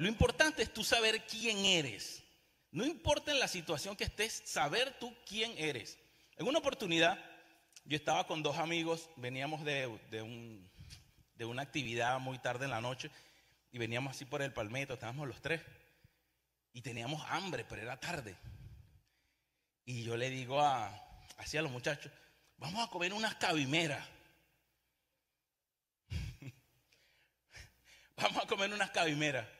lo importante es tú saber quién eres. No importa en la situación que estés, saber tú quién eres. En una oportunidad, yo estaba con dos amigos, veníamos de, un, de una actividad muy tarde en la noche y veníamos así por el palmeto, estábamos los tres y teníamos hambre, pero era tarde. Y yo le digo a, así a los muchachos, vamos a comer unas cabimeras. vamos a comer unas cabimeras.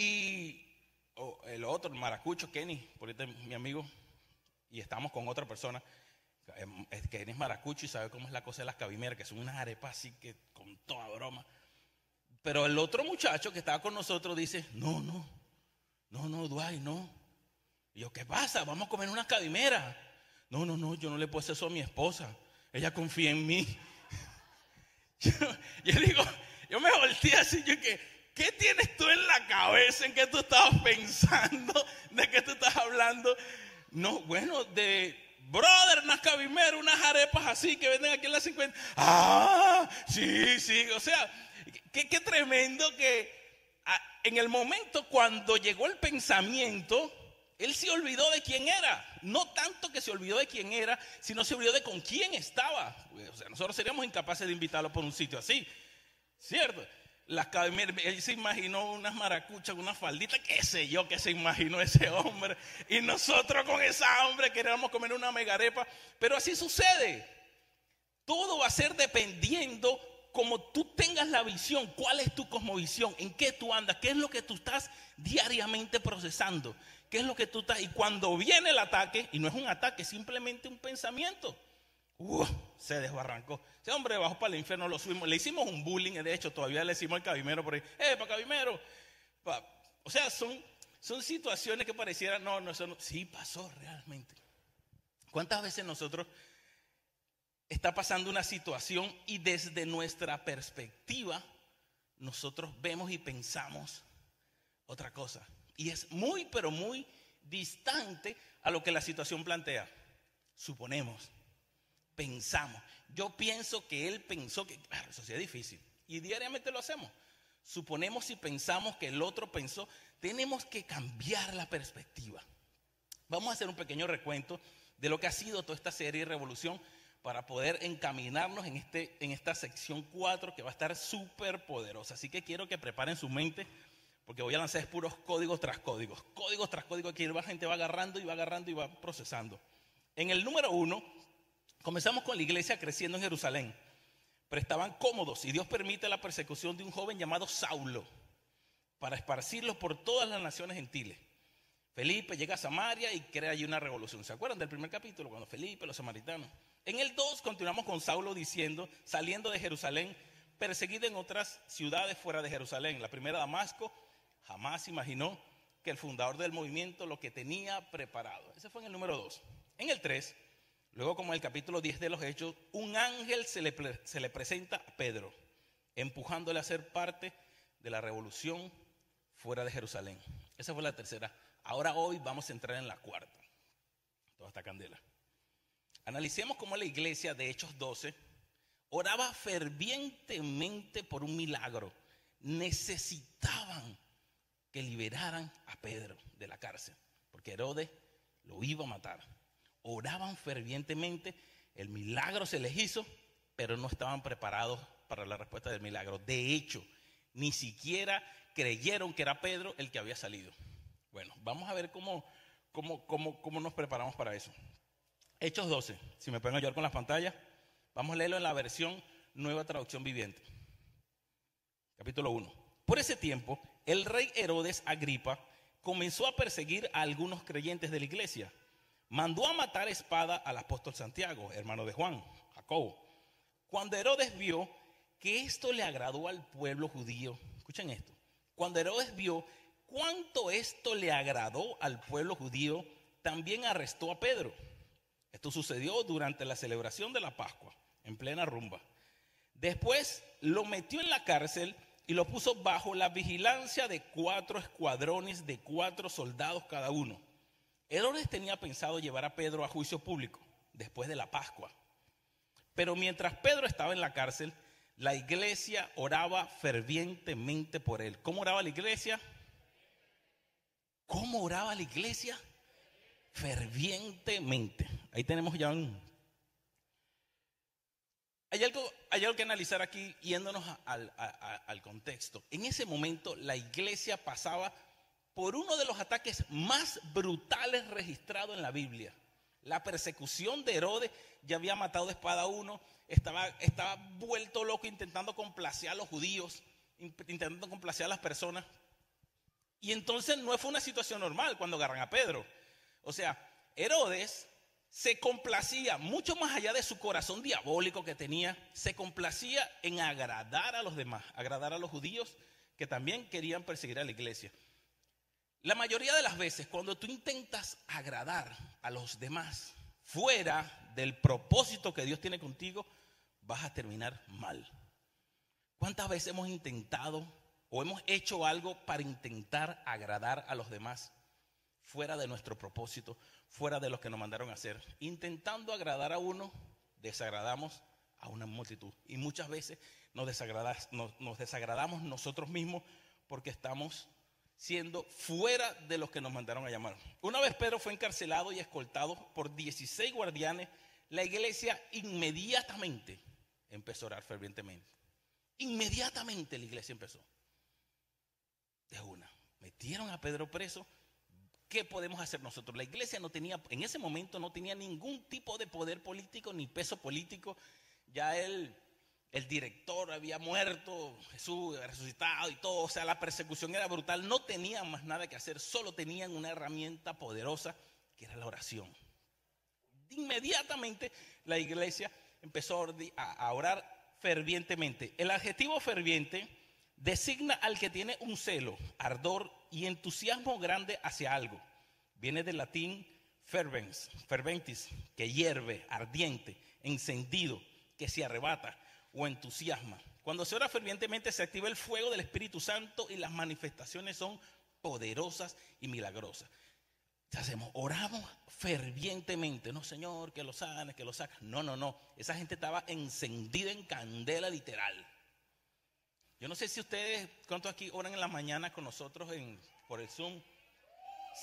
Y el otro, el maracucho, Kenny, por ahí mi amigo, y estamos con otra persona, em, Kenny es maracucho y sabe cómo es la cosa de las cabimeras, que son unas arepas así que con toda broma. Pero el otro muchacho que estaba con nosotros dice, no, no, no, no, Duay, no. Y yo, ¿qué pasa? Vamos a comer unas cabimeras. No, no, no, yo no le puedo hacer eso a mi esposa. Ella confía en mí. Yo, digo, yo me volteé así, yo que, ¿qué tienes tú en la cabeza? ¿En qué tú estabas pensando? ¿De qué tú estás hablando? No, bueno, de brother, unas cabimeras, unas arepas así que venden aquí en la 50. Ah, sí, sí, o sea, qué, tremendo que en el momento cuando llegó el pensamiento, él se olvidó de quién era. No tanto que se olvidó de quién era, sino se olvidó de con quién estaba. O sea, nosotros seríamos incapaces de invitarlo por un sitio así. ¿Cierto? Las él se imaginó unas maracuchas, unas falditas, qué sé yo, qué se imaginó ese hombre. Y nosotros con esa hombre queríamos comer una megarepa. Pero así sucede. Todo va a ser dependiendo como tú tengas la visión, cuál es tu cosmovisión, en qué tú andas, qué es lo que tú estás diariamente procesando. ¿Qué es lo que tú estás? Y cuando viene el ataque, y no es un ataque, es simplemente un pensamiento, se desbarrancó. Ese hombre bajó para el infierno, lo subimos, le hicimos un bullying, de hecho todavía le hicimos al cabimero por ahí, ¡eh, para cabimero! o sea, son, son situaciones que parecieran, no, no, eso no, sí pasó realmente. ¿Cuántas veces nosotros está pasando una situación y desde nuestra perspectiva nosotros vemos y pensamos otra cosa? Y es muy, pero muy distante a lo que la situación plantea. Suponemos, pensamos. Yo pienso que él pensó que, claro, eso sí es difícil. Y diariamente lo hacemos. Suponemos y pensamos que el otro pensó. Tenemos que cambiar la perspectiva. Vamos a hacer un pequeño recuento de lo que ha sido toda esta serie de Revolución para poder encaminarnos en, este, en esta sección 4 que va a estar súper poderosa. Así que quiero que preparen su mente porque voy a lanzar puros códigos tras códigos. Códigos tras códigos que la gente va agarrando y va agarrando y va procesando. En el número uno, comenzamos con la iglesia creciendo en Jerusalén. Pero estaban cómodos y Dios permite la persecución de un joven llamado Saulo para esparcirlos por todas las naciones gentiles. Felipe llega a Samaria y crea allí una revolución. ¿Se acuerdan del primer capítulo? Cuando Felipe, los samaritanos. En el 2 continuamos con Saulo diciendo, saliendo de Jerusalén, perseguido en otras ciudades fuera de Jerusalén. La primera Damasco, Jamás imaginó que el fundador del movimiento lo que tenía preparado. Ese fue en el número 2. En el 3, luego como en el capítulo 10 de los Hechos, un ángel se le, se le presenta a Pedro, empujándole a ser parte de la revolución fuera de Jerusalén. Esa fue la tercera. Ahora hoy vamos a entrar en la cuarta. Toda esta candela. Analicemos cómo la iglesia de Hechos 12 oraba fervientemente por un milagro. Necesitaban que liberaran a Pedro de la cárcel, porque Herodes lo iba a matar. Oraban fervientemente, el milagro se les hizo, pero no estaban preparados para la respuesta del milagro. De hecho, ni siquiera creyeron que era Pedro el que había salido. Bueno, vamos a ver cómo, cómo, cómo, cómo nos preparamos para eso. Hechos 12, si me pueden ayudar con las pantallas, vamos a leerlo en la versión Nueva Traducción Viviente. Capítulo 1. Por ese tiempo, el rey Herodes Agripa comenzó a perseguir a algunos creyentes de la iglesia. Mandó a matar espada al apóstol Santiago, hermano de Juan, Jacobo. Cuando Herodes vio que esto le agradó al pueblo judío, escuchen esto, cuando Herodes vio cuánto esto le agradó al pueblo judío, también arrestó a Pedro. Esto sucedió durante la celebración de la Pascua, en plena rumba. Después lo metió en la cárcel y lo puso bajo la vigilancia de cuatro escuadrones de cuatro soldados cada uno. Herodes tenía pensado llevar a Pedro a juicio público después de la Pascua. Pero mientras Pedro estaba en la cárcel, la iglesia oraba fervientemente por él. ¿Cómo oraba la iglesia? ¿Cómo oraba la iglesia? Fervientemente. Ahí tenemos ya un... Hay algo, hay algo que analizar aquí yéndonos al, al contexto. En ese momento la iglesia pasaba por uno de los ataques más brutales registrados en la Biblia. La persecución de Herodes ya había matado de espada a uno, estaba, estaba vuelto loco intentando complacer a los judíos, intentando complacer a las personas. Y entonces no fue una situación normal cuando agarran a Pedro. O sea, Herodes se complacía, mucho más allá de su corazón diabólico que tenía, se complacía en agradar a los demás, agradar a los judíos que también querían perseguir a la iglesia. La mayoría de las veces cuando tú intentas agradar a los demás fuera del propósito que Dios tiene contigo, vas a terminar mal. ¿Cuántas veces hemos intentado o hemos hecho algo para intentar agradar a los demás fuera de nuestro propósito, fuera de lo que nos mandaron a hacer? Intentando agradar a uno, desagradamos a una multitud. Y muchas veces nos, nos desagradamos nosotros mismos porque estamos siendo fuera de los que nos mandaron a llamar. Una vez Pedro fue encarcelado y escoltado por 16 guardianes, la iglesia inmediatamente empezó a orar fervientemente. Inmediatamente la iglesia empezó. De una. Metieron a Pedro preso. ¿Qué podemos hacer nosotros? La iglesia no tenía, en ese momento no tenía ningún tipo de poder político ni peso político. Ya él el director había muerto, Jesús había resucitado y todo, o sea, la persecución era brutal, no tenían más nada que hacer, solo tenían una herramienta poderosa que era la oración. Inmediatamente la iglesia empezó a orar fervientemente. El adjetivo ferviente designa al que tiene un celo, ardor y entusiasmo grande hacia algo. Viene del latín fervens, ferventis, que hierve, ardiente, encendido, que se arrebata o entusiasma. Cuando se ora fervientemente se activa el fuego del Espíritu Santo y las manifestaciones son poderosas y milagrosas. ¿Qué hacemos? Oramos fervientemente. No, Señor, que lo sane, que lo saca. No, no, no. Esa gente estaba encendida en candela literal. Yo no sé si ustedes, ¿cuántos aquí oran en la mañana con nosotros en, por el Zoom?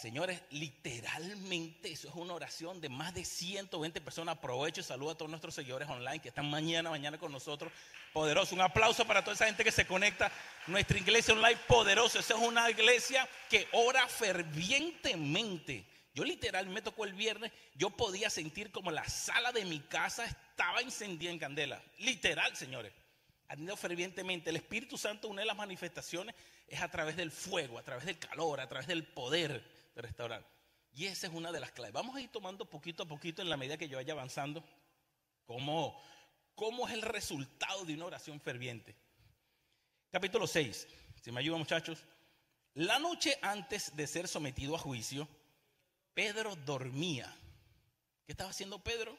Señores, literalmente eso es una oración de más de 120 personas. Aprovecho y saludo a todos nuestros seguidores online que están mañana, mañana con nosotros. Poderoso. Un aplauso para toda esa gente que se conecta. Nuestra iglesia online poderosa. Esa es una iglesia que ora fervientemente. Yo literalmente me tocó el viernes, yo podía sentir como la sala de mi casa estaba encendida en candela. Literal, señores. Atiendo fervientemente. El Espíritu Santo, una de las manifestaciones es a través del fuego, a través del calor, a través del poder de restaurar. Y esa es una de las claves. Vamos a ir tomando poquito a poquito en la medida que yo vaya avanzando cómo, cómo es el resultado de una oración ferviente. Capítulo 6. Si me ayudan muchachos. La noche antes de ser sometido a juicio, Pedro dormía. ¿Qué estaba haciendo Pedro?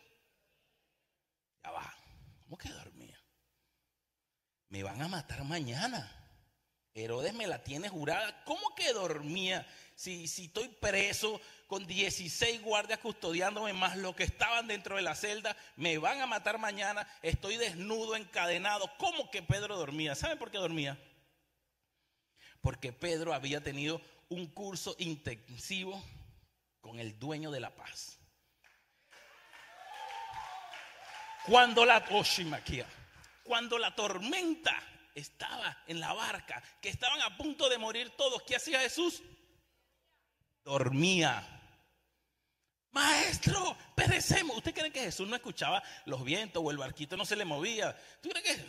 Ya va. ¿Cómo que dormía? Me van a matar mañana. Herodes me la tiene jurada. ¿Cómo que dormía? Si, si estoy preso con 16 guardias custodiándome más los que estaban dentro de la celda, me van a matar mañana, estoy desnudo, encadenado. ¿Cómo que Pedro dormía? ¿Saben por qué dormía? Porque Pedro había tenido un curso intensivo con el dueño de la paz. Cuando la cuando la tormenta estaba en la barca, que estaban a punto de morir todos. ¿Qué hacía Jesús? Dormía. Maestro, perecemos. ¿Usted cree que Jesús no escuchaba los vientos o el barquito no se le movía? ¿Tú crees que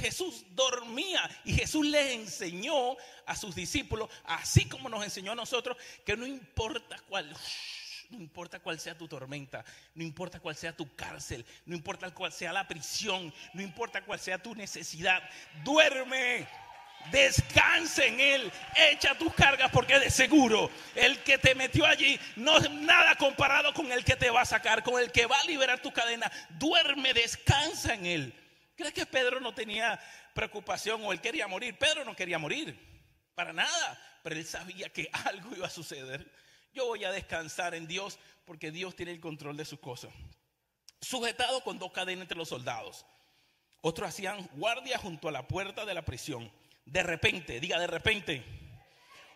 Jesús dormía y Jesús les enseñó a sus discípulos, así como nos enseñó a nosotros, que no importa cuál no importa cuál sea tu tormenta, no importa cuál sea tu cárcel, no importa cuál sea la prisión, no importa cuál sea tu necesidad, duerme. Descansa en Él, echa tus cargas porque de seguro el que te metió allí no es nada comparado con el que te va a sacar, con el que va a liberar tu cadena. Duerme, descansa en Él. ¿Crees que Pedro no tenía preocupación o él quería morir? Pedro no quería morir, para nada, pero él sabía que algo iba a suceder. Yo voy a descansar en Dios porque Dios tiene el control de sus cosas. Sujetado con dos cadenas entre los soldados. Otros hacían guardia junto a la puerta de la prisión. De repente, diga de repente,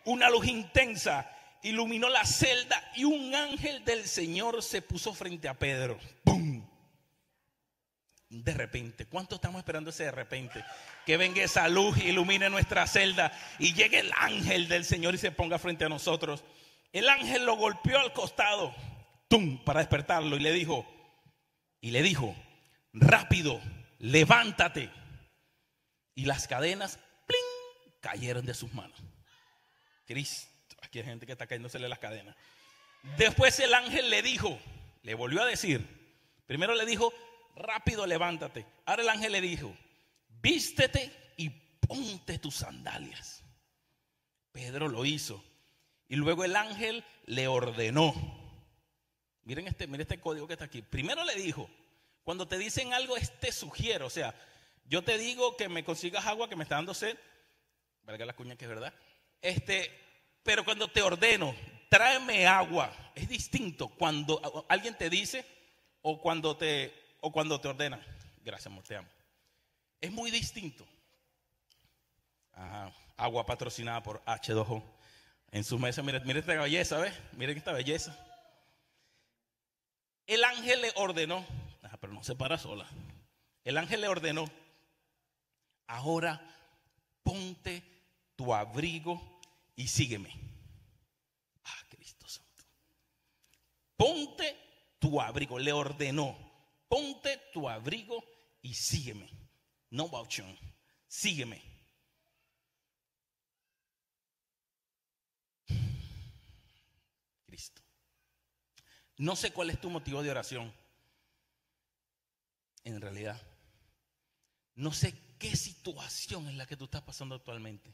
una luz intensa iluminó la celda y un ángel del Señor se puso frente a Pedro. ¡Pum! De repente, ¿cuánto estamos esperando ese de repente? Que venga esa luz, ilumine nuestra celda y llegue el ángel del Señor y se ponga frente a nosotros. El ángel lo golpeó al costado, ¡tum! para despertarlo y le dijo, y le dijo, rápido, levántate. Y las cadenas, ¡pling! cayeron de sus manos. Cristo, aquí hay gente que está cayéndosele las cadenas. Después el ángel le dijo, le volvió a decir, primero le dijo, rápido levántate. Ahora el ángel le dijo, vístete y ponte tus sandalias. Pedro lo hizo. Y luego el ángel le ordenó. Miren este, miren este código que está aquí. Primero le dijo, cuando te dicen algo, este sugiero. O sea, yo te digo que me consigas agua que me está dando sed. Valga la cuña que es verdad. Este, pero cuando te ordeno, tráeme agua. Es distinto cuando alguien te dice o cuando te o cuando te ordena. Gracias, amor, te amo. Es muy distinto. agua patrocinada por H2O. En su mesa, miren, miren esta belleza, ¿ves? Miren esta belleza. El ángel le ordenó, pero no se para sola. El ángel le ordenó, ahora ponte tu abrigo y sígueme. Ah, Cristo Santo. Ponte tu abrigo, le ordenó ponte tu abrigo y sígueme. No opción, sígueme. Cristo. No sé cuál es tu motivo de oración. En realidad, no sé qué situación es la que tú estás pasando actualmente.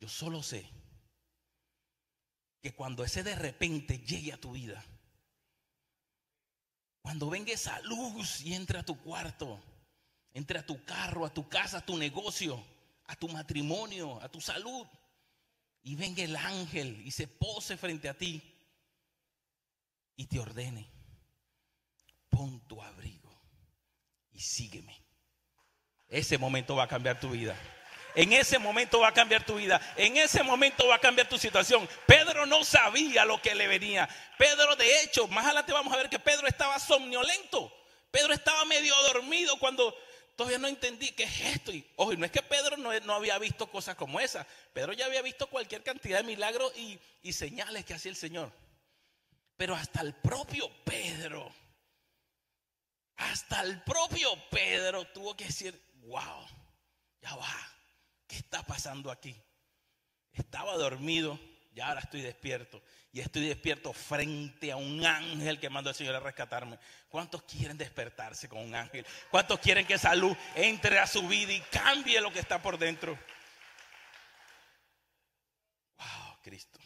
Yo solo sé que cuando ese de repente llegue a tu vida, cuando venga esa luz y entre a tu cuarto, entre a tu carro, a tu casa, a tu negocio, a tu matrimonio, a tu salud, y venga el ángel y se pose frente a ti y te ordene, pon tu abrigo y sígueme. Ese momento va a cambiar tu vida. En ese momento va a cambiar tu vida. En ese momento va a cambiar tu situación. Pedro no sabía lo que le venía. Pedro, de hecho, más adelante vamos a ver que Pedro estaba somnolento. Pedro estaba medio dormido cuando todavía no entendí qué es esto. Y ojo, no es que Pedro no, no, había visto cosas como esa. Pedro ya había visto cualquier cantidad de milagros y, y señales que hacía el Señor. Pero hasta el propio Pedro, hasta el propio Pedro tuvo que decir, wow, ya va. ¿qué está pasando aquí? Estaba dormido y ahora estoy despierto. Y estoy despierto frente a un ángel que mandó al Señor a rescatarme. ¿Cuántos quieren despertarse con un ángel? ¿Cuántos quieren que esa luz entre a su vida y cambie lo que está por dentro? Wow, Cristo.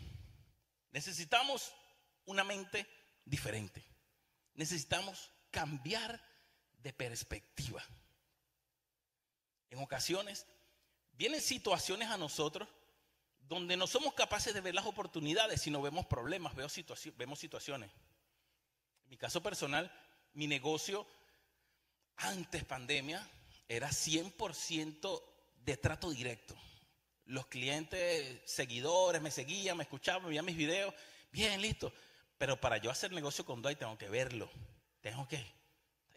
Necesitamos una mente diferente. Necesitamos cambiar de perspectiva. En ocasiones Vienen situaciones a nosotros donde no somos capaces de ver las oportunidades, sino vemos problemas, vemos situaciones. En mi caso personal, mi negocio antes pandemia era 100% de trato directo. Los clientes, seguidores, me seguían, me escuchaban, veían mis videos. Bien, listo. Pero para yo hacer negocio con Dwight tengo que verlo. Tengo que.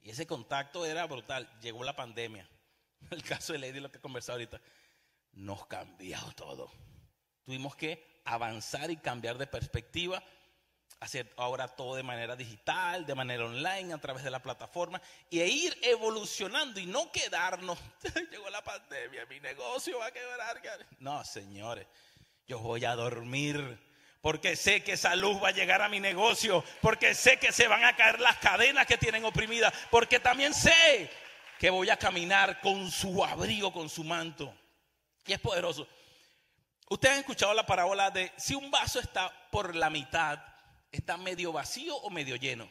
Y ese contacto era brutal. Llegó la pandemia. El caso de Lady, lo que he conversado ahorita nos cambió todo. Tuvimos que avanzar y cambiar de perspectiva, hacer ahora todo de manera digital, de manera online, a través de la plataforma, e ir evolucionando y no quedarnos. Llegó la pandemia, mi negocio va a quebrar. No, señores, yo voy a dormir. Porque sé que esa luz va a llegar a mi negocio. Porque sé que se van a caer las cadenas que tienen oprimidas. Porque también sé que voy a caminar con su abrigo, con su manto. Y es poderoso. Ustedes han escuchado la parábola de si un vaso está por la mitad, ¿está medio vacío o medio lleno?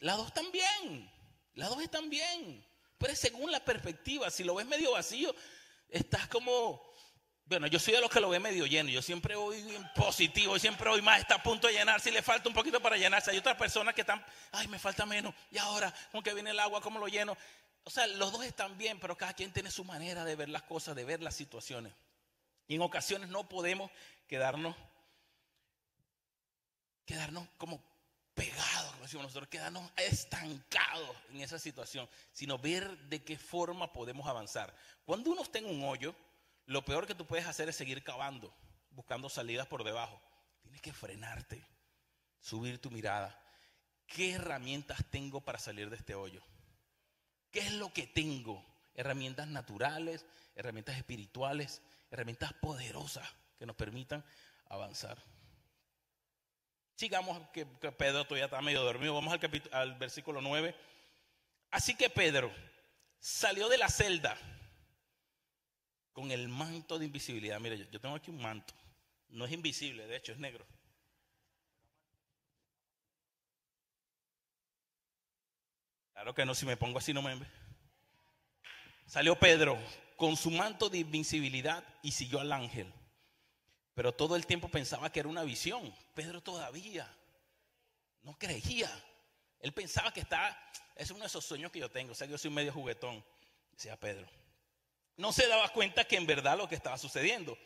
Las dos están bien. Las dos están bien. Pero según la perspectiva. Si lo ves medio vacío, estás como Bueno, yo soy de los que lo ve medio lleno. Yo siempre voy en positivo, siempre voy más, está a punto de llenarse y le falta un poquito para llenarse. Hay otras personas que están, ay, me falta menos. Y ahora, con que viene el agua, ¿cómo lo lleno? O sea, los dos están bien, pero cada quien tiene su manera de ver las cosas, de ver las situaciones. Y en ocasiones no podemos quedarnos, quedarnos como pegados, como decimos nosotros, quedarnos estancados en esa situación, sino ver de qué forma podemos avanzar. Cuando uno está en un hoyo, lo peor que tú puedes hacer es seguir cavando, buscando salidas por debajo. Tienes que frenarte, subir tu mirada. ¿Qué herramientas tengo para salir de este hoyo? ¿Qué es lo que tengo? Herramientas naturales, herramientas espirituales, herramientas poderosas que nos permitan avanzar. Sigamos, que, Pedro todavía está medio dormido. Vamos al, al versículo 9. Así que Pedro salió de la celda con el manto de invisibilidad. Mire, yo, yo tengo aquí un manto. No es invisible, de hecho es negro. Claro que no, si me pongo así no me ve. Salió Pedro con su manto de invisibilidad y siguió al ángel. Pero todo el tiempo pensaba que era una visión. Pedro todavía no creía. Él pensaba que estaba, es uno de esos sueños que yo tengo. O sea, yo soy medio juguetón, decía Pedro no se daba cuenta que en verdad lo que estaba sucediendo.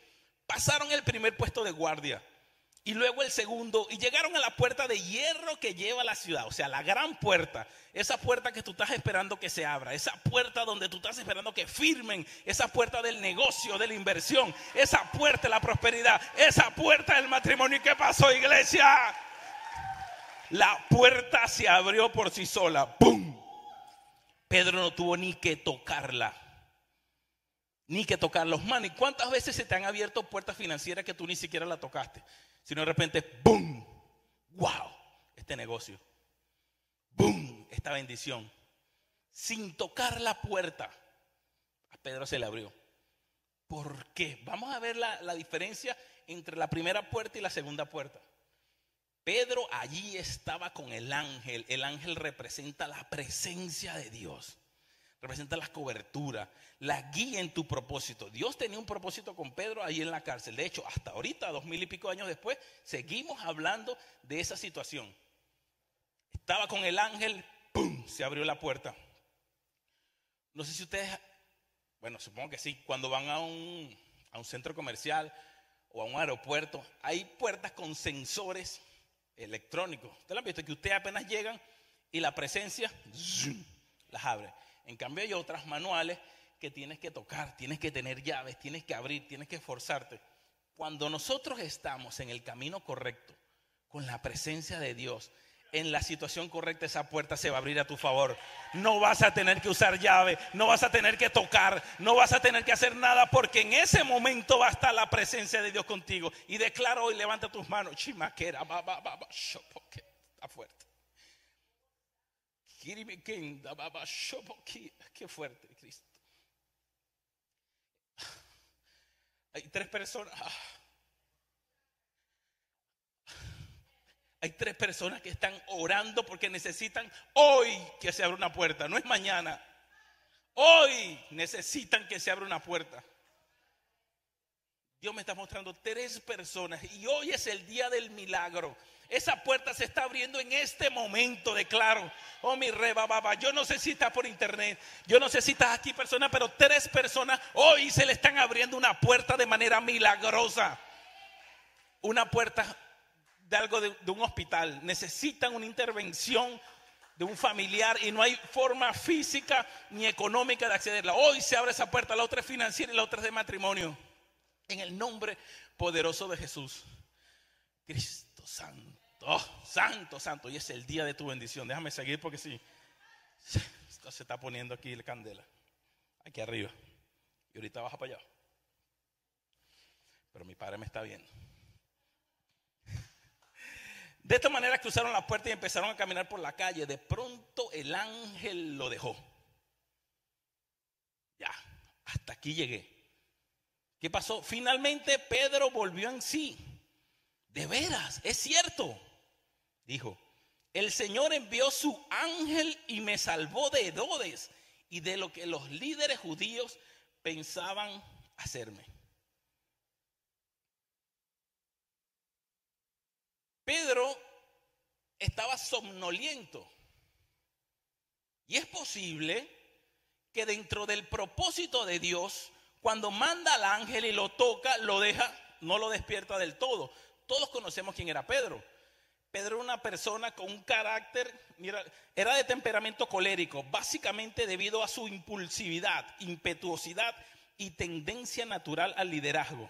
Pasaron el primer puesto de guardia y luego el segundo y llegaron a la puerta de hierro que lleva a la ciudad, o sea, la gran puerta, esa puerta que tú estás esperando que se abra, esa puerta donde tú estás esperando que firmen, esa puerta del negocio, de la inversión, esa puerta de la prosperidad, esa puerta del matrimonio. ¿Y qué pasó, iglesia? La puerta se abrió por sí sola. ¡Pum! Pedro no tuvo ni que tocarla ni que tocar los manos. ¿Y cuántas veces se te han abierto puertas financieras que tú ni siquiera la tocaste? Sino de repente, ¡boom! ¡Wow! Este negocio. ¡Boom! Esta bendición. Sin tocar la puerta. A Pedro se le abrió. ¿Por qué? Vamos a ver la, la diferencia entre la primera puerta y la segunda puerta. Pedro allí estaba con el ángel. El ángel representa la presencia de Dios representa la cobertura, la guía en tu propósito. Dios tenía un propósito con Pedro ahí en la cárcel. De hecho, hasta ahorita, dos mil y pico años después, seguimos hablando de esa situación. Estaba con el ángel, ¡pum! Se abrió la puerta. No sé si ustedes, bueno, supongo que sí, cuando van a un, centro comercial o a un aeropuerto, hay puertas con sensores electrónicos. Ustedes lo han visto, que ustedes apenas llegan y la presencia las abre. En cambio hay otras manuales que tienes que tocar, tienes que tener llaves, tienes que abrir, tienes que esforzarte. Cuando nosotros estamos en el camino correcto, con la presencia de Dios, en la situación correcta esa puerta se va a abrir a tu favor. No vas a tener que usar llave, no vas a tener que tocar, no vas a tener que hacer nada porque en ese momento va a estar la presencia de Dios contigo. Y declaro hoy, levanta tus manos, chimaquera, va, va, va, está fuerte. Qué fuerte, Cristo. Hay tres personas. Hay tres personas que están orando porque necesitan hoy que se abra una puerta, no es mañana. Hoy necesitan que se abra una puerta. Dios me está mostrando tres personas y hoy es el día del milagro. Esa puerta se está abriendo en este momento, declaro. Oh, mi reba, baba. Yo no sé si está por internet. Yo no sé si estás aquí, persona, pero tres personas hoy se le están abriendo una puerta de manera milagrosa. Una puerta de algo de, un hospital. Necesitan una intervención de un familiar y no hay forma física ni económica de accederla. Hoy se abre esa puerta. La otra es financiera y la otra es de matrimonio. En el nombre poderoso de Jesús. Cristo Santo. Oh, santo, santo. Y es el día de tu bendición. Déjame seguir porque sí. Esto se está poniendo aquí la candela. Aquí arriba. Y ahorita baja para allá. Pero mi padre me está viendo. De esta manera cruzaron la puerta y empezaron a caminar por la calle. De pronto el ángel lo dejó. Ya, hasta aquí llegué. ¿Qué pasó? Finalmente Pedro volvió en sí. De veras, es cierto Dijo, el Señor envió su ángel y me salvó de Herodes y de lo que los líderes judíos pensaban hacerme. Pedro estaba somnoliento. Y es posible que dentro del propósito de Dios, cuando manda al ángel y lo toca, lo deja, no lo despierta del todo. Todos conocemos quién era Pedro. Pedro era una persona con un carácter, mira, era de temperamento colérico, básicamente debido a su impulsividad, impetuosidad y tendencia natural al liderazgo.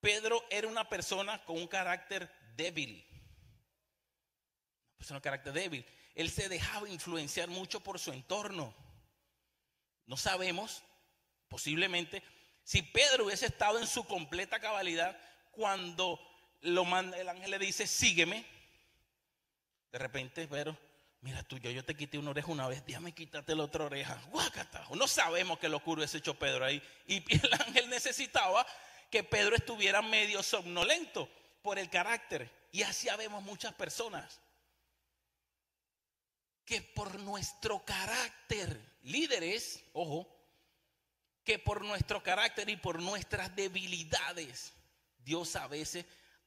Pedro era una persona con un carácter débil. Una persona con carácter débil. Él se dejaba influenciar mucho por su entorno. No sabemos, posiblemente, si Pedro hubiese estado en su completa cabalidad cuando lo manda, el ángel le dice, sígueme. De repente, pero, mira tú, yo, yo te quité una oreja una vez, déjame quitarte la otra oreja. Guacata. No sabemos qué locura hubiese hecho Pedro ahí. Y el ángel necesitaba que Pedro estuviera medio somnolento por el carácter. Y así vemos muchas personas que por nuestro carácter, líderes, ojo, que por nuestro carácter y por nuestras debilidades, Dios a veces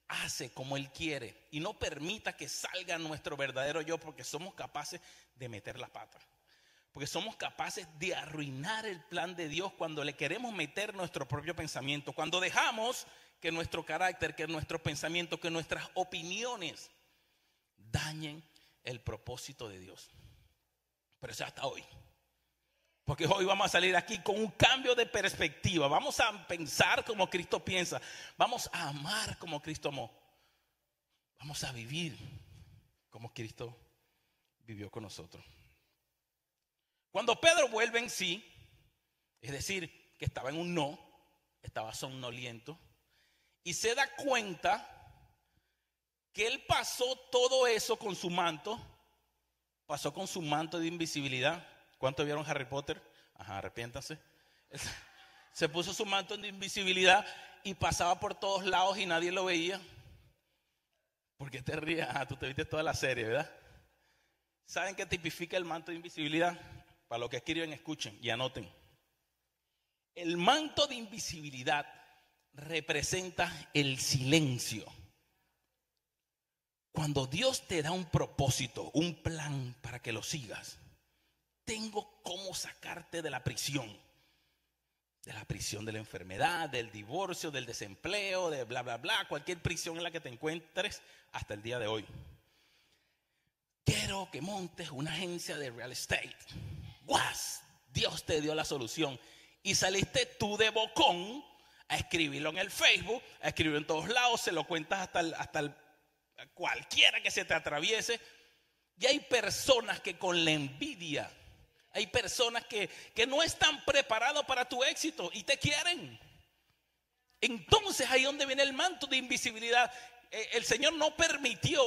hace como Él quiere y no permita que salga nuestro verdadero yo porque somos capaces de meter la pata. Porque somos capaces de arruinar el plan de Dios cuando le queremos meter nuestro propio pensamiento. Cuando dejamos que nuestro carácter, que nuestro pensamiento, que nuestras opiniones dañen el propósito de Dios. Pero eso hasta hoy. Porque hoy vamos a salir aquí con un cambio de perspectiva. Vamos a pensar como Cristo piensa. Vamos a amar como Cristo amó. Vamos a vivir como Cristo vivió con nosotros. Cuando Pedro vuelve en sí, es decir, que estaba en un no, estaba somnoliento, y se da cuenta que él pasó todo eso con su manto, pasó con su manto de invisibilidad ¿Cuánto vieron Harry Potter? Ajá, arrepiéntanse. Se puso su manto de invisibilidad y pasaba por todos lados y nadie lo veía. ¿Por qué te ríes? Ah, tú te viste toda la serie, ¿verdad? ¿Saben qué tipifica el manto de invisibilidad? Para los que escriben, escuchen y anoten. El manto de invisibilidad representa el silencio. Cuando Dios te da un propósito, un plan para que lo sigas, tengo cómo sacarte de la prisión. De la prisión de la enfermedad, del divorcio, del desempleo, de bla, bla, bla, cualquier prisión en la que te encuentres hasta el día de hoy. Quiero que montes una agencia de real estate. ¡Guas! Dios te dio la solución. Y saliste tú de bocón a escribirlo en el Facebook, a escribirlo en todos lados, se lo cuentas hasta, hasta cualquiera que se te atraviese. Y hay personas que con la envidia hay personas que, no están preparados para tu éxito y te quieren. Entonces ahí donde viene el manto de invisibilidad. Eh, el Señor no permitió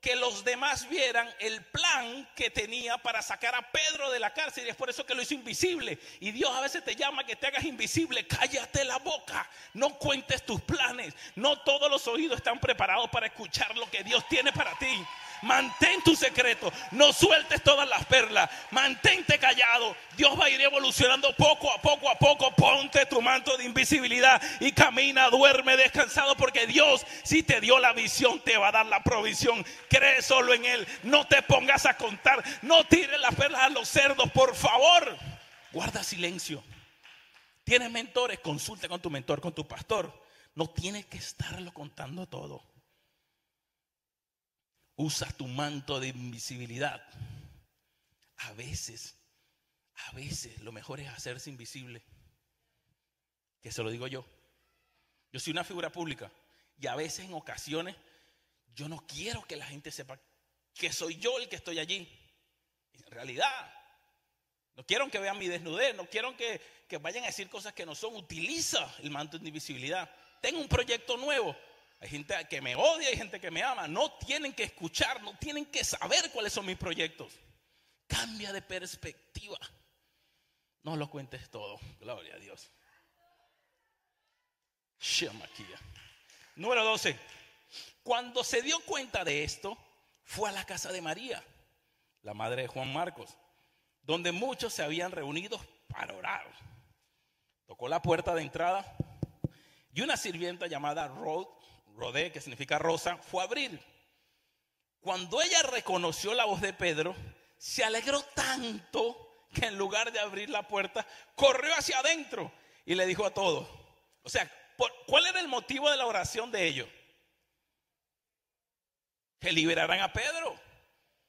que los demás vieran el plan que tenía para sacar a Pedro de la cárcel y es por eso que lo hizo invisible. Y Dios a veces te llama que te hagas invisible, cállate la boca, no cuentes tus planes, no todos los oídos están preparados para escuchar lo que Dios tiene para ti. Mantén tu secreto. No sueltes todas las perlas. Mantente callado. Dios va a ir evolucionando poco a poco a poco. Ponte tu manto de invisibilidad y camina, duerme descansado porque Dios si te dio la visión te va a dar la provisión. Cree solo en Él. No te pongas a contar. No tires las perlas a los cerdos, por favor. Guarda silencio. Tienes mentores, consulta con tu mentor, con tu pastor. No tienes que estarlo contando todo usas tu manto de invisibilidad. A veces, a veces lo mejor es hacerse invisible. Que se lo digo yo. Yo soy una figura pública y a veces en ocasiones yo no quiero que la gente sepa que soy yo el que estoy allí. En realidad, no quiero que vean mi desnudez, no quiero que, que vayan a decir cosas que no son. Utiliza el manto de invisibilidad. Tengo un proyecto nuevo. Hay gente que me odia, hay gente que me ama. No tienen que escuchar, no tienen que saber cuáles son mis proyectos. Cambia de perspectiva. No lo cuentes todo. Gloria a Dios. Número 12. Cuando se dio cuenta de esto, fue a la casa de María, la madre de Juan Marcos, donde muchos se habían reunido para orar. Tocó la puerta de entrada y una sirvienta llamada Rod Rodé, que significa rosa, fue a abrir. Cuando ella reconoció la voz de Pedro, se alegró tanto que en lugar de abrir la puerta, corrió hacia adentro y le dijo a todos. O sea, ¿cuál era el motivo de la oración de ellos? Que liberaran a Pedro.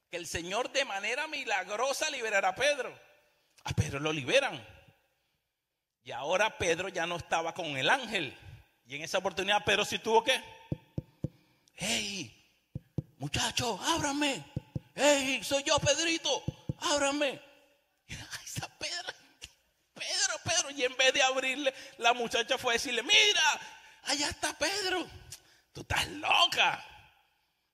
Que el Señor de manera milagrosa liberara a Pedro. A Pedro lo liberan. Y ahora Pedro ya no estaba con el ángel. Y en esa oportunidad Pedro sí tuvo que, hey, muchacho, ábrame. Hey, soy yo, Pedrito, ábrame. Ay, está Pedro, Pedro, Pedro. Y en vez de abrirle, la muchacha fue a decirle, mira, allá está Pedro. Tú estás loca.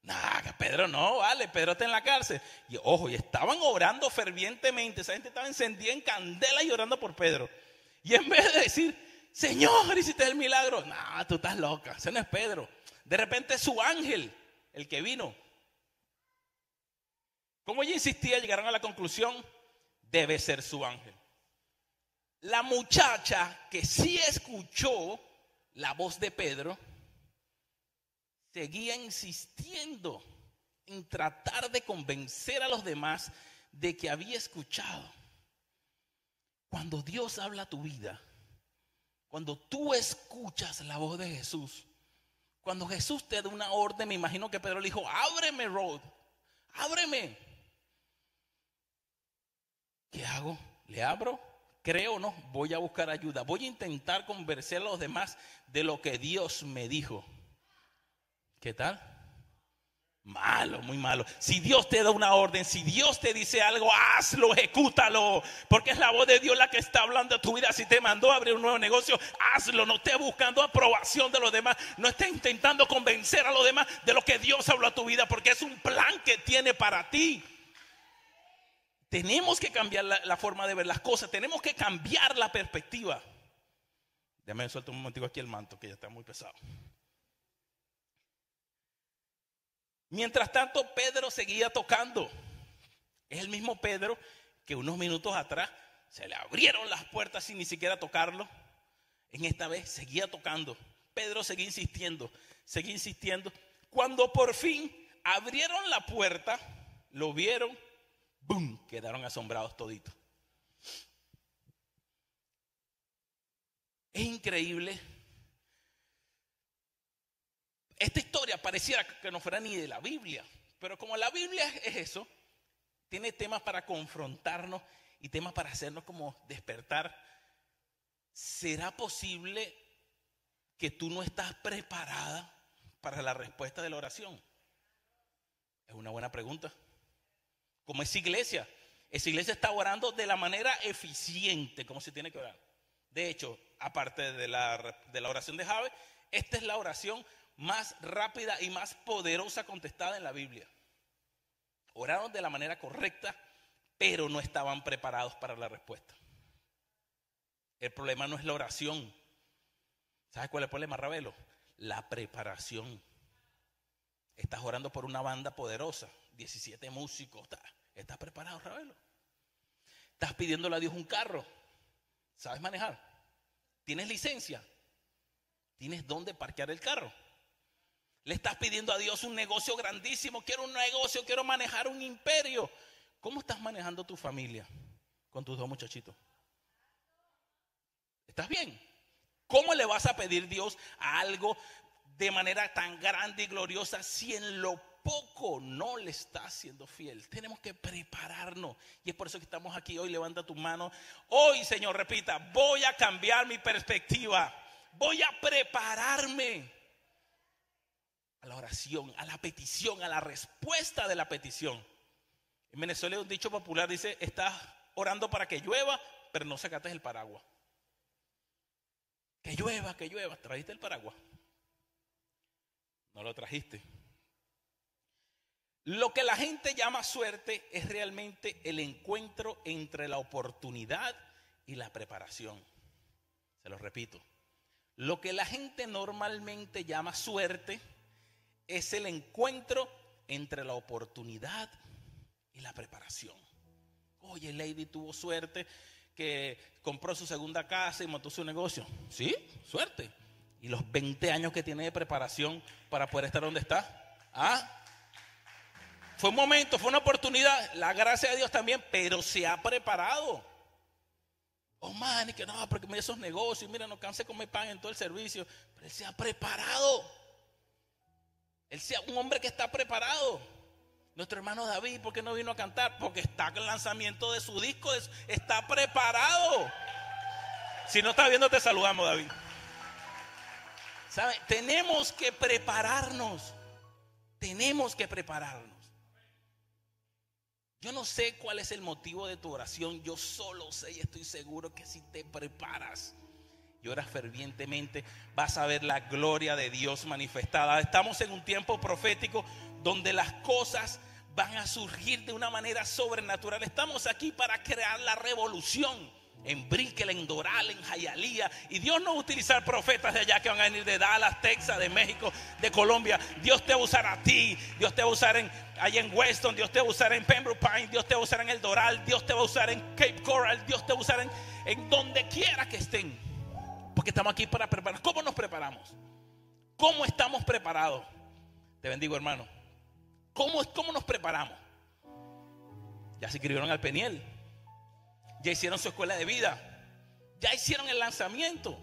Nah, Pedro no, vale, Pedro está en la cárcel. Y ojo, y estaban orando fervientemente. Esa gente estaba encendida en candela y orando por Pedro. Y en vez de decir, Señor, hiciste el milagro. No, tú estás loca. Ese no es Pedro. De repente su ángel, el que vino. Como ella insistía, llegaron a la conclusión, debe ser su ángel. La muchacha que sí escuchó la voz de Pedro, seguía insistiendo en tratar de convencer a los demás de que había escuchado. Cuando Dios habla a tu vida, cuando tú escuchas la voz de Jesús, cuando Jesús te da una orden, me imagino que Pedro le dijo, ábreme, Rod, ábreme. ¿Qué hago? ¿Le abro? Creo no, voy a buscar ayuda. Voy a intentar convencer a los demás de lo que Dios me dijo. ¿Qué tal? Malo, muy malo. Si Dios te da una orden, si Dios te dice algo, hazlo, ejecútalo. Porque es la voz de Dios la que está hablando a tu vida. Si te mandó a abrir un nuevo negocio, hazlo. No estés buscando aprobación de los demás. No estés intentando convencer a los demás de lo que Dios habló a tu vida. Porque es un plan que tiene para ti. Tenemos que cambiar la, forma de ver las cosas. Tenemos que cambiar la perspectiva. Déjame suelto un momentico aquí el manto que ya está muy pesado. Mientras tanto, Pedro seguía tocando. Es el mismo Pedro que unos minutos atrás se le abrieron las puertas sin ni siquiera tocarlo. En esta vez seguía tocando. Pedro seguía insistiendo, seguía insistiendo. Cuando por fin abrieron la puerta, lo vieron, ¡boom! Quedaron asombrados toditos. Es increíble esta historia pareciera que no fuera ni de la Biblia, pero como la Biblia es eso, tiene temas para confrontarnos y temas para hacernos como despertar. ¿Será posible que tú no estás preparada para la respuesta de la oración? Es una buena pregunta. Como es iglesia, esa iglesia está orando de la manera eficiente, como se tiene que orar. De hecho, aparte de la, de la oración de Jave, esta es la oración más rápida y más poderosa contestada en la Biblia. Oraron de la manera correcta, pero no estaban preparados para la respuesta. El problema no es la oración. ¿Sabes cuál es el problema, Ravelo? La preparación. Estás orando por una banda poderosa, 17 músicos. ¿Estás preparado, Ravelo? Estás pidiéndole a Dios un carro. ¿Sabes manejar? ¿Tienes licencia? ¿Tienes dónde parquear el carro? Le estás pidiendo a Dios un negocio grandísimo. Quiero un negocio, quiero manejar un imperio. ¿Cómo estás manejando tu familia con tus dos muchachitos? ¿Estás bien? ¿Cómo le vas a pedir Dios algo de manera tan grande y gloriosa si en lo poco no le estás siendo fiel? Tenemos que prepararnos. Y es por eso que estamos aquí hoy. Levanta tu mano. Hoy, Señor, repita, voy a cambiar mi perspectiva. Voy a prepararme a la oración, a la petición, a la respuesta de la petición. En Venezuela hay un dicho popular, dice, estás orando para que llueva, pero no sacaste el paraguas. Que llueva, que llueva. ¿Trajiste el paraguas? No lo trajiste. Lo que la gente llama suerte es realmente el encuentro entre la oportunidad y la preparación. Se lo repito. Lo que la gente normalmente llama suerte es el encuentro entre la oportunidad y la preparación. Oye, Lady tuvo suerte que compró su segunda casa y montó su negocio. Sí, suerte. y los 20 años que tiene de preparación para poder estar donde está. ¿Ah? Fue un momento, fue una oportunidad, la gracia de Dios también, pero se ha preparado. Oh, man, y que no, porque me esos negocios, mira, no canse comer pan en todo el servicio, pero él se ha preparado. Él sea un hombre que está preparado. Nuestro hermano David, ¿por qué no vino a cantar? Porque está en el lanzamiento de su disco, está preparado. Si no está viendo, te saludamos, David. ¿Sabe? Tenemos que prepararnos. Tenemos que prepararnos. Yo no sé cuál es el motivo de tu oración. Yo solo sé y estoy seguro que si te preparas y oras fervientemente, vas a ver la gloria de Dios manifestada. Estamos en un tiempo profético donde las cosas van a surgir de una manera sobrenatural. Estamos aquí para crear la revolución en Brickell, en Doral, en Jayalía. Y Dios no va a utilizar profetas de allá que van a venir de Dallas, Texas, de México, de Colombia. Dios te va a usar a ti. Dios te va a usar en, allá en Weston. Dios te va a usar en Pembroke Pines. Dios te va a usar en el Doral. Dios te va a usar en Cape Coral. Dios te va a usar en donde quiera que estén. Porque estamos aquí para preparar. ¿Cómo nos preparamos? ¿Cómo estamos preparados? Te bendigo, hermano. ¿Cómo, cómo nos preparamos? Ya se inscribieron al Peniel ya hicieron su escuela de vida, ya hicieron el lanzamiento,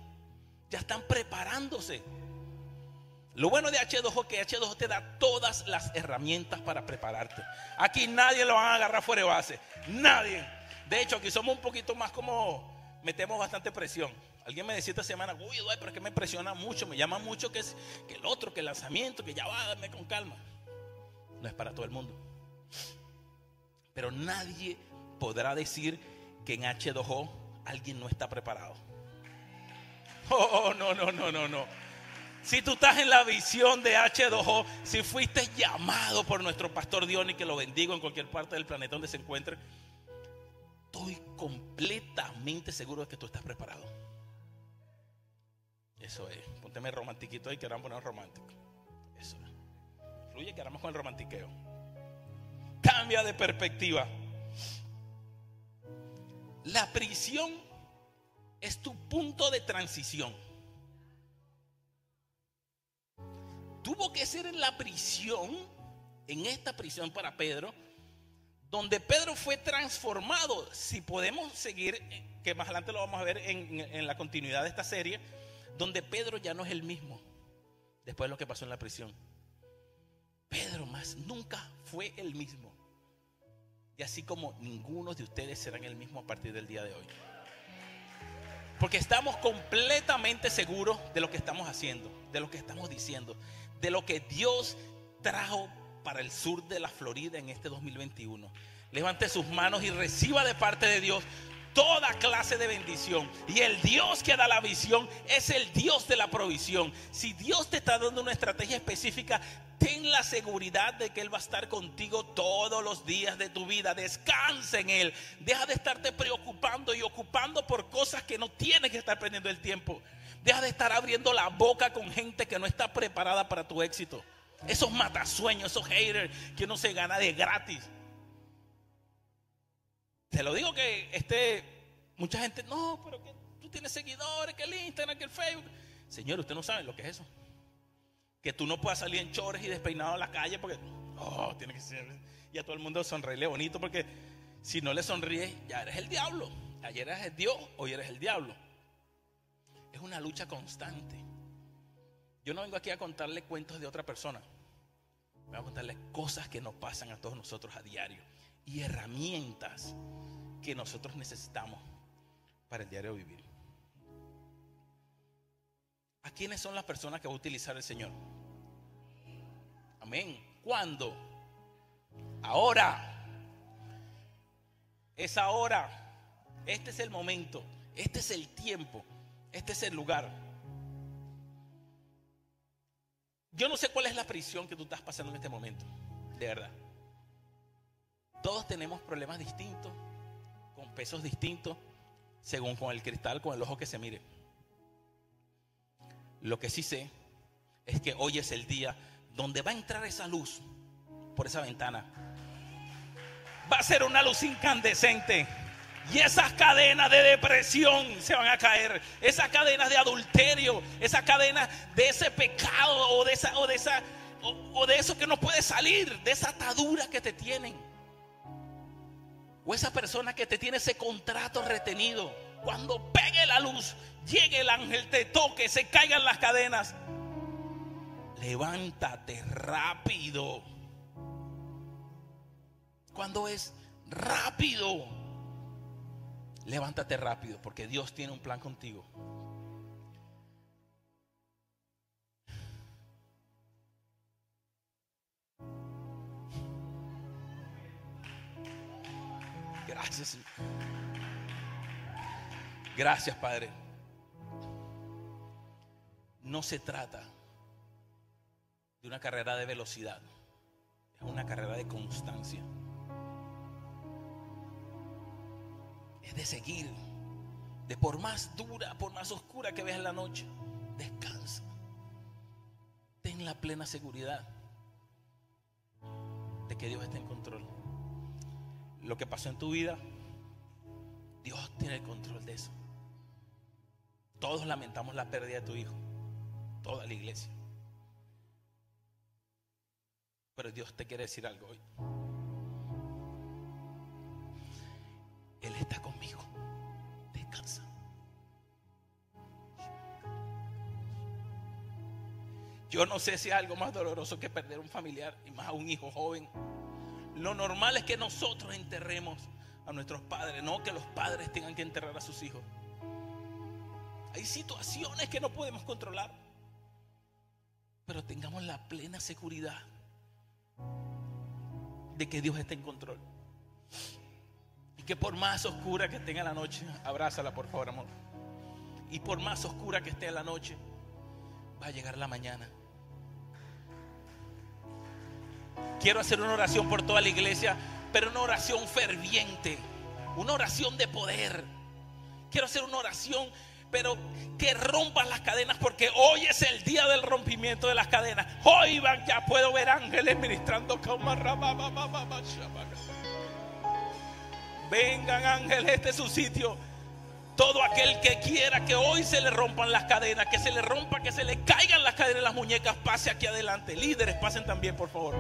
ya están preparándose. Lo bueno de H2O es que H2O te da todas las herramientas para prepararte. Aquí nadie lo va a agarrar fuera de base. Nadie. De hecho, aquí somos un poquito más como metemos bastante presión. Alguien me decía esta semana, uy, pero es que me presiona mucho, me llama mucho que es que el otro, que el lanzamiento, que ya va, dame con calma. No es para todo el mundo. Pero nadie podrá decir que en H2O alguien no está preparado. Oh, no, no, no, no, no. Si tú estás en la visión de H2O, si fuiste llamado por nuestro pastor Diony, que lo bendigo en cualquier parte del planeta donde se encuentre, estoy completamente seguro de que tú estás preparado. Eso es. Pónteme romantiquito ahí que poner romántico. Eso es. Fluye que ahora con el romantiqueo. Cambia de perspectiva. La prisión es tu punto de transición. Tuvo que ser en la prisión, en esta prisión para Pedro, donde Pedro fue transformado. Si podemos seguir, que más adelante lo vamos a ver en, la continuidad de esta serie, donde Pedro ya no es el mismo después de lo que pasó en la prisión. Pedro más nunca fue el mismo. Y así como ninguno de ustedes serán el mismo a partir del día de hoy. Porque estamos completamente seguros de lo que estamos haciendo, de lo que estamos diciendo, de lo que Dios trajo para el sur de la Florida en este 2021. Levante sus manos y reciba de parte de Dios toda clase de bendición. Y el Dios que da la visión es el Dios de la provisión. Si Dios te está dando una estrategia específica, ten la seguridad de que Él va a estar contigo todos los días de tu vida. Descansa en Él. Deja de estarte preocupando y ocupando por cosas que no tienes que estar perdiendo el tiempo. Deja de estar abriendo la boca con gente que no está preparada para tu éxito. Esos matasueños, esos haters que no se gana de gratis. Te lo digo que este, mucha gente, no, pero que tú tienes seguidores, que el Instagram, que el Facebook. Señor, usted no sabe lo que es eso. Que tú no puedas salir en chores y despeinado a la calle porque, oh, tiene que ser. Y a todo el mundo sonreírle bonito porque si no le sonríes, ya eres el diablo. Ayer eres el Dios, hoy eres el diablo. Es una lucha constante. Yo no vengo aquí a contarle cuentos de otra persona. Voy a contarle cosas que nos pasan a todos nosotros a diario y herramientas que nosotros necesitamos para el diario vivir. ¿A quiénes son las personas que va a utilizar el Señor? Amén. ¿Cuándo? Ahora. Es ahora. Este es el momento. Este es el tiempo. Este es el lugar. Yo no sé cuál es la prisión que tú estás pasando en este momento. De verdad. Todos tenemos problemas distintos, con pesos distintos, según con el cristal, con el ojo que se mire. Lo que sí sé es que hoy es el día donde va a entrar esa luz por esa ventana. Va a ser una luz incandescente. Y esas cadenas de depresión se van a caer. Esas cadenas de adulterio. Esas cadenas de ese pecado o de esa, o de esa, o, de eso que no puede salir. De esa atadura que te tienen. O esa persona que te tiene ese contrato retenido. Cuando pegue la luz, llegue el ángel, te toque, se caigan las cadenas. Levántate rápido. Cuando es rápido. Levántate rápido porque Dios tiene un plan contigo. Gracias. Gracias, Padre. No se trata de una carrera de velocidad, es una carrera de constancia. es de seguir. De por más dura, por más oscura que veas la noche, descansa. Ten la plena seguridad de que Dios está en control. Lo que pasó en tu vida, Dios tiene el control de eso. Todos lamentamos la pérdida de tu hijo, toda la iglesia. Pero Dios te quiere decir algo hoy. Él está conmigo. Descansa. Yo no sé si hay algo más doloroso que perder un familiar y más a un hijo joven. Lo normal es que nosotros enterremos a nuestros padres, no que los padres tengan que enterrar a sus hijos. Hay situaciones que no podemos controlar, pero tengamos la plena seguridad de que Dios está en control. Y que por más oscura que en la noche, abrázala por favor, amor. Y por más oscura que esté la noche, va a llegar la mañana. Quiero hacer una oración por toda la iglesia, pero una oración ferviente, una oración de poder. Quiero hacer una oración, pero que rompan las cadenas, porque hoy es el día del rompimiento de las cadenas. Hoy van, ya puedo ver ángeles ministrando. Vengan ángeles, este es su sitio. Todo aquel que quiera que hoy se le rompan las cadenas, que se le rompa, que se le caigan las cadenas en las muñecas, pase aquí adelante. Líderes, pasen también, por favor.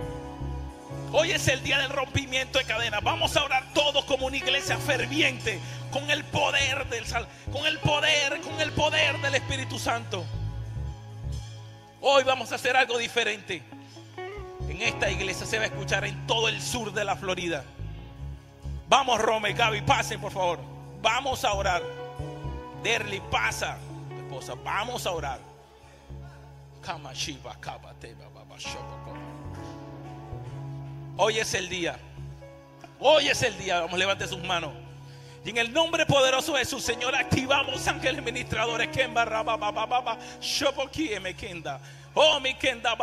Hoy es el día del rompimiento de cadenas. Vamos a orar todos como una iglesia ferviente, con el poder del con el poder, con el poder del Espíritu Santo. Hoy vamos a hacer algo diferente. En esta iglesia se va a escuchar en todo el sur de la Florida. Vamos, Rome, Gaby, pasen por favor. Vamos a orar. Derly, pasa. Esposa, vamos a orar. Hoy es el día. Hoy es el día. Vamos, levante sus manos. Y en el nombre poderoso de su Señor activamos ángeles ministradores. Oh, mi Kenda,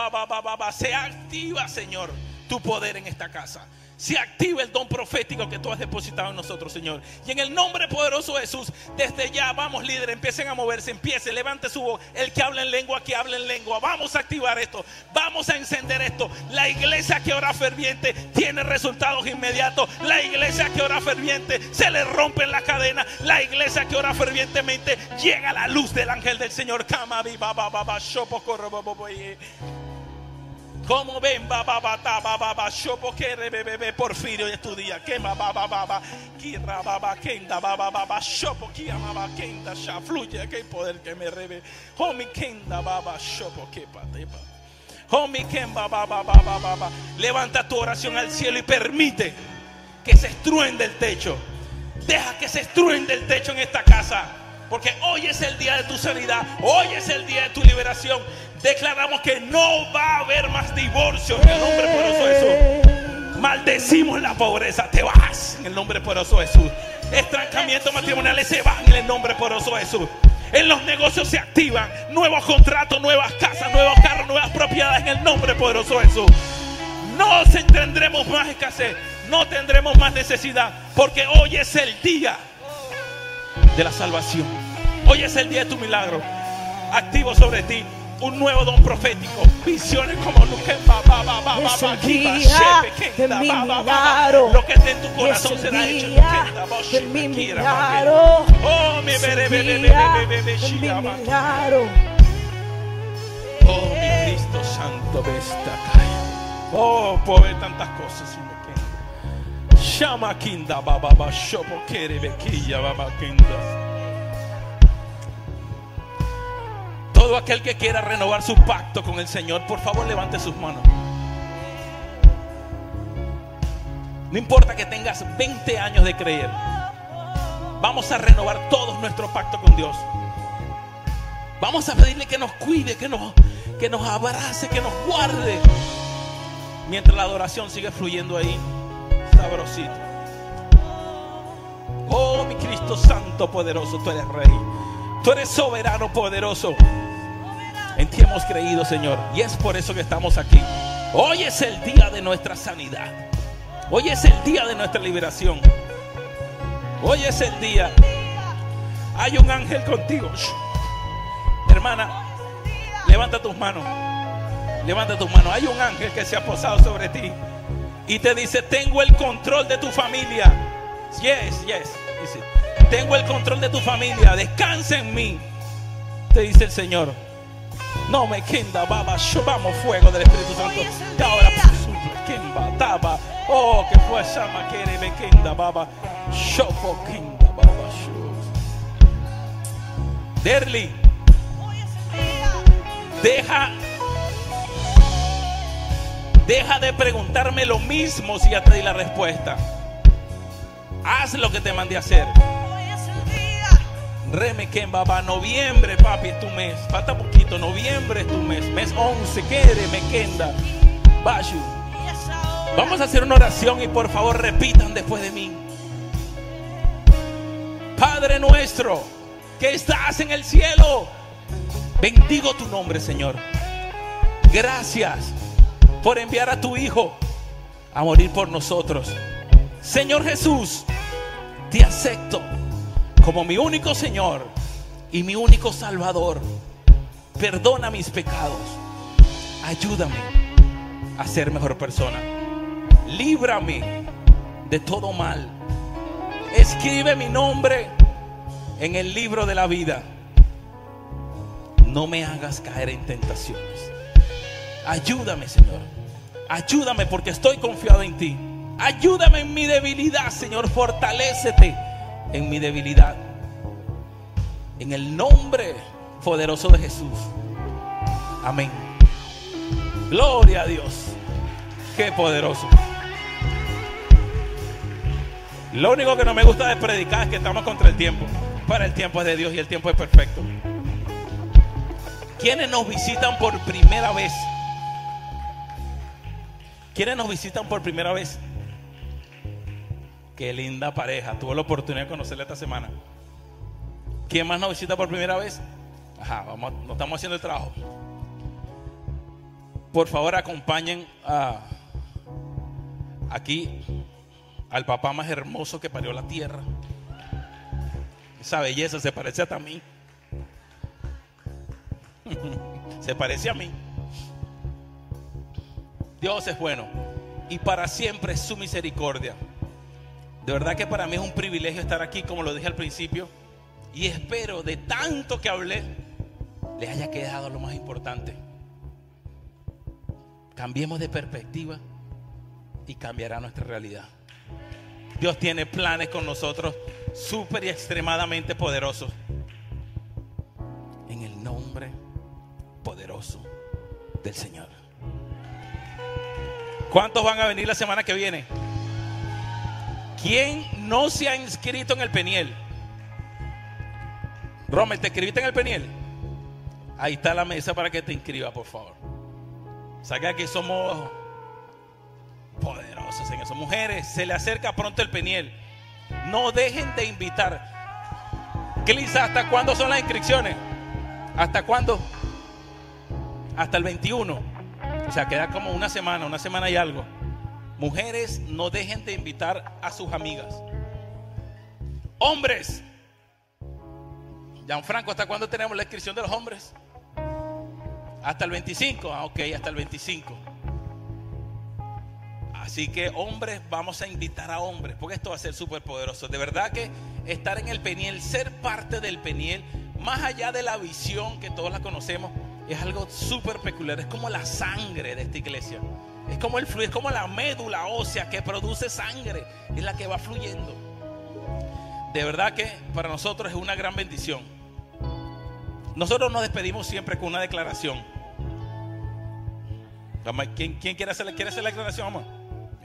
se activa, Señor, tu poder en esta casa se active el don profético que tú has depositado en nosotros, Señor. Y en el nombre poderoso de Jesús, desde ya, vamos, líder, empiecen a moverse, empiece, levante su voz. El que habla en lengua, que hable en lengua. Vamos a activar esto, vamos a encender esto. La iglesia que ora ferviente tiene resultados inmediatos. La iglesia que ora ferviente se le rompen las cadenas. La iglesia que ora fervientemente llega a la luz del ángel del Señor. Baba, baba, baba, shopo que bebé, porfirio de tu día. Quema, baba, baba, kira, baba, kenda, baba, baba, shopo, kia, baba, kenda, ya fluye, que poder que me rebe. Homi, kenda, baba, shopo, que patepa. Homi, kemba, baba, baba, baba. Levanta tu oración al cielo y permite que se estruende el techo. Deja que se estruende el techo en esta casa. Porque hoy es el día de tu sanidad. Hoy es el día de tu liberación declaramos que no va a haber más divorcio en el nombre poderoso de Jesús. Maldecimos la pobreza, te vas en el nombre poderoso de Jesús. Estrancamientos matrimoniales se van en el nombre poderoso de Jesús. En los negocios se activan nuevos contratos, nuevas casas, nuevos carros, nuevas propiedades en el nombre poderoso de Jesús. No tendremos más escasez, no tendremos más necesidad, porque hoy es el día de la salvación. Hoy es el día de tu milagro. Activo sobre ti un nuevo don profético. Visiones como nunca. Es el día de mi milagro. Lo que esté en tu corazón será hecho. de mi milagro. Oh, mi ba. milagro. Oh, mi Cristo Santo, ve esta calle. Oh, puedo ver tantas cosas. y me quedo. Shama kinda baba ba shopo kere bequilla baba kinda. Todo aquel que quiera renovar su pacto con el Señor, por favor levante sus manos. No importa que tengas 20 años de creer. Vamos a renovar todos nuestro pacto con Dios. Vamos a pedirle que nos cuide, que nos, que nos abrace, que nos guarde. Mientras la adoración sigue fluyendo ahí, sabrosito. Oh, mi Cristo Santo poderoso, tú eres Rey. Tú eres soberano poderoso. En ti hemos creído, Señor. Y es por eso que estamos aquí. Hoy es el día de nuestra sanidad. Hoy es el día de nuestra liberación. Hoy es el día. Hay un ángel contigo. Hermana, levanta tus manos. Levanta tus manos. Hay un ángel que se ha posado sobre ti y te dice, tengo el control de tu familia. Yes, yes. Tengo el control de tu familia. Descansa en mí. Te dice el Señor. No me quenda, baba, yo vamos fuego del Espíritu Santo. Y ahora, quemba, taba. Oh, que fue llama, quiere, me quenda, baba. Shopo, quenda, baba, shoes. Derly, deja Deja de preguntarme lo mismo si ya te di la respuesta. Haz lo que te mandé a hacer. Reme Baba, noviembre, papi, es tu mes. Falta poquito, noviembre es tu mes. Mes 11, quede, me. Vamos a hacer una oración y por favor repitan después de mí. Padre nuestro, que estás en el cielo, bendigo tu nombre, Señor. Gracias por enviar a tu Hijo a morir por nosotros. Señor Jesús, te acepto como mi único Señor y mi único Salvador. Perdona mis pecados. Ayúdame a ser mejor persona. Líbrame de todo mal. Escribe mi nombre en el libro de la vida. No me hagas caer en tentaciones. Ayúdame, Señor. Ayúdame porque estoy confiado en ti. Ayúdame en mi debilidad, Señor. Fortalécete en mi debilidad. En el nombre poderoso de Jesús. Amén. Gloria a Dios. Qué poderoso. Lo único que no me gusta de predicar es que estamos contra el tiempo. Para el tiempo es de Dios y el tiempo es perfecto. ¿Quiénes nos visitan por primera vez? ¿Quiénes nos visitan por primera vez? Qué linda pareja. Tuve la oportunidad de conocerla esta semana. ¿Quién más nos visita por primera vez? Ajá, vamos, no estamos haciendo el trabajo. Por favor, acompañen a, aquí al papá más hermoso que parió la tierra. Esa belleza se parece hasta a mí. se parece a mí. Dios es bueno y para siempre es su misericordia. De verdad que para mí es un privilegio estar aquí, como lo dije al principio. Y espero de tanto que hablé, les haya quedado lo más importante. Cambiemos de perspectiva y cambiará nuestra realidad. Dios tiene planes con nosotros súper y extremadamente poderosos. En el nombre poderoso del Señor. ¿Cuántos van a venir la semana que viene? ¿Quién no se ha inscrito en el Peniel? Rommel, ¿te inscribiste en el Peniel? Ahí está la mesa para que te inscribas, por favor. Saca que somos poderosos en eso. Mujeres, se le acerca pronto el Peniel. No dejen de invitar. Clisa, ¿hasta cuándo son las inscripciones? ¿Hasta cuándo? Hasta el 21. O sea, queda como una semana, una semana y algo. Mujeres, no dejen de invitar a sus amigas. Hombres. Gianfranco, ¿hasta cuándo tenemos la inscripción de los hombres? Hasta el 25, ah, ok, hasta el 25. Así que hombres, vamos a invitar a hombres, porque esto va a ser súper poderoso. De verdad que estar en el Peniel, ser parte del Peniel, más allá de la visión que todos la conocemos, es algo súper peculiar. Es como la sangre de esta iglesia. Es como el fluir, es como la médula ósea que produce sangre, es la que va fluyendo. De verdad que para nosotros es una gran bendición. Nosotros nos despedimos siempre con una declaración. ¿Quién, quién quiere, hacer, quiere hacer la declaración, amor?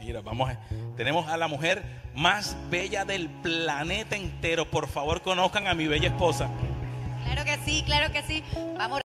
Mira, vamos. tenemos a la mujer más bella del planeta entero. Por favor, conozcan a mi bella esposa. Claro que sí, claro que sí. Vamos.